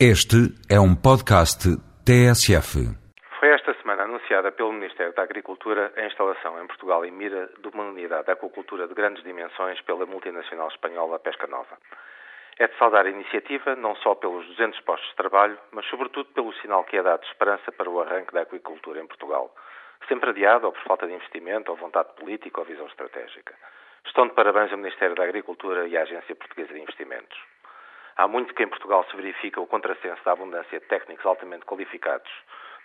Este é um podcast TSF. Foi esta semana anunciada pelo Ministério da Agricultura a instalação em Portugal e Mira de uma unidade de aquacultura de grandes dimensões pela multinacional espanhola Pesca Nova. É de saudar a iniciativa não só pelos 200 postos de trabalho, mas sobretudo pelo sinal que é dado de esperança para o arranque da aquicultura em Portugal, sempre adiado ou por falta de investimento, ou vontade política ou visão estratégica. Estão de parabéns ao Ministério da Agricultura e à Agência Portuguesa de Investimentos. Há muito que em Portugal se verifica o contrassenso da abundância de técnicos altamente qualificados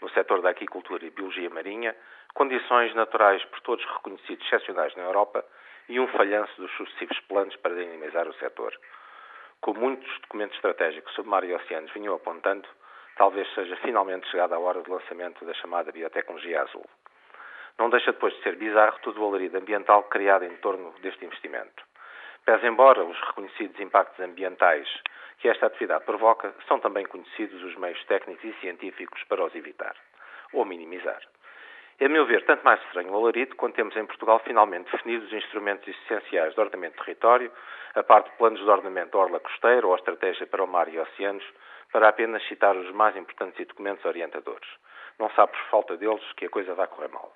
no setor da aquicultura e biologia marinha, condições naturais por todos reconhecidos excepcionais na Europa e um falhanço dos sucessivos planos para dinamizar o setor. Como muitos documentos estratégicos sobre mar e oceanos vinham apontando, talvez seja finalmente chegada a hora do lançamento da chamada biotecnologia azul. Não deixa depois de ser bizarro todo o alarido ambiental criado em torno deste investimento. Pese embora os reconhecidos impactos ambientais que esta atividade provoca, são também conhecidos os meios técnicos e científicos para os evitar ou minimizar. É, a meu ver, tanto mais estranho o alarido quando temos em Portugal finalmente definidos os instrumentos essenciais de ordenamento de território, a parte de planos de ordenamento da orla costeira ou a estratégia para o mar e oceanos, para apenas citar os mais importantes documentos orientadores. Não sabe por falta deles que a coisa vai correr mal.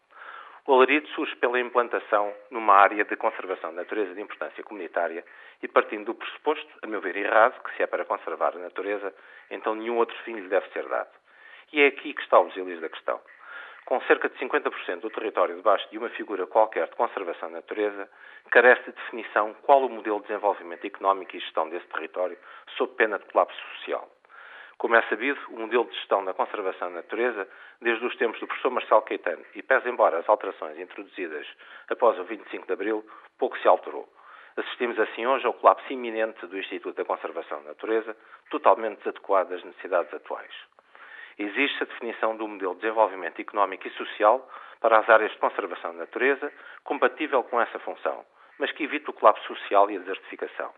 O alarido surge pela implantação numa área de conservação de natureza de importância comunitária e partindo do pressuposto, a meu ver errado, que se é para conservar a natureza, então nenhum outro fim lhe deve ser dado. E é aqui que está o exílio da questão. Com cerca de 50% do território debaixo de uma figura qualquer de conservação da natureza, carece de definição qual o modelo de desenvolvimento económico e gestão desse território, sob pena de colapso social. Como é sabido, o modelo de gestão da conservação da natureza, desde os tempos do professor Marcelo Caetano, e pese embora as alterações introduzidas após o 25 de Abril, pouco se alterou. Assistimos assim hoje ao colapso iminente do Instituto da Conservação da Natureza, totalmente desadequado às necessidades atuais. Existe a definição do modelo de desenvolvimento económico e social para as áreas de conservação da natureza, compatível com essa função, mas que evite o colapso social e a desertificação.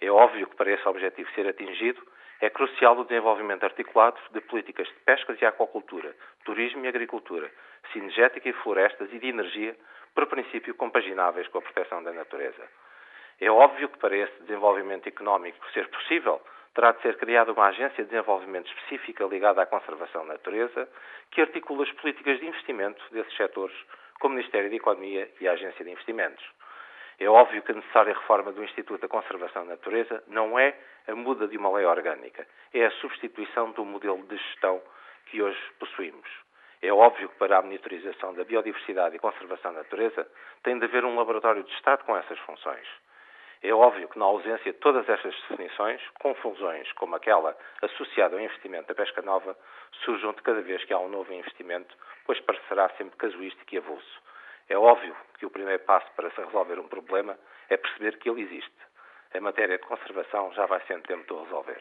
É óbvio que para esse objetivo ser atingido, é crucial o desenvolvimento articulado de políticas de pescas e aquacultura, turismo e agricultura, sinergética e florestas e de energia, por princípio compagináveis com a proteção da natureza. É óbvio que para esse desenvolvimento económico ser possível, terá de ser criada uma agência de desenvolvimento específica ligada à conservação da natureza, que articula as políticas de investimento desses setores, com o Ministério da Economia e a Agência de Investimentos. É óbvio que a necessária reforma do Instituto da Conservação da Natureza não é a muda de uma lei orgânica, é a substituição do modelo de gestão que hoje possuímos. É óbvio que para a monitorização da biodiversidade e conservação da natureza tem de haver um laboratório de Estado com essas funções. É óbvio que, na ausência de todas estas definições, confusões como aquela associada ao investimento da pesca nova surjam de cada vez que há um novo investimento, pois parecerá sempre casuístico e avulso. É óbvio que o primeiro passo para se resolver um problema é perceber que ele existe. A matéria de conservação já vai sendo tempo de resolver.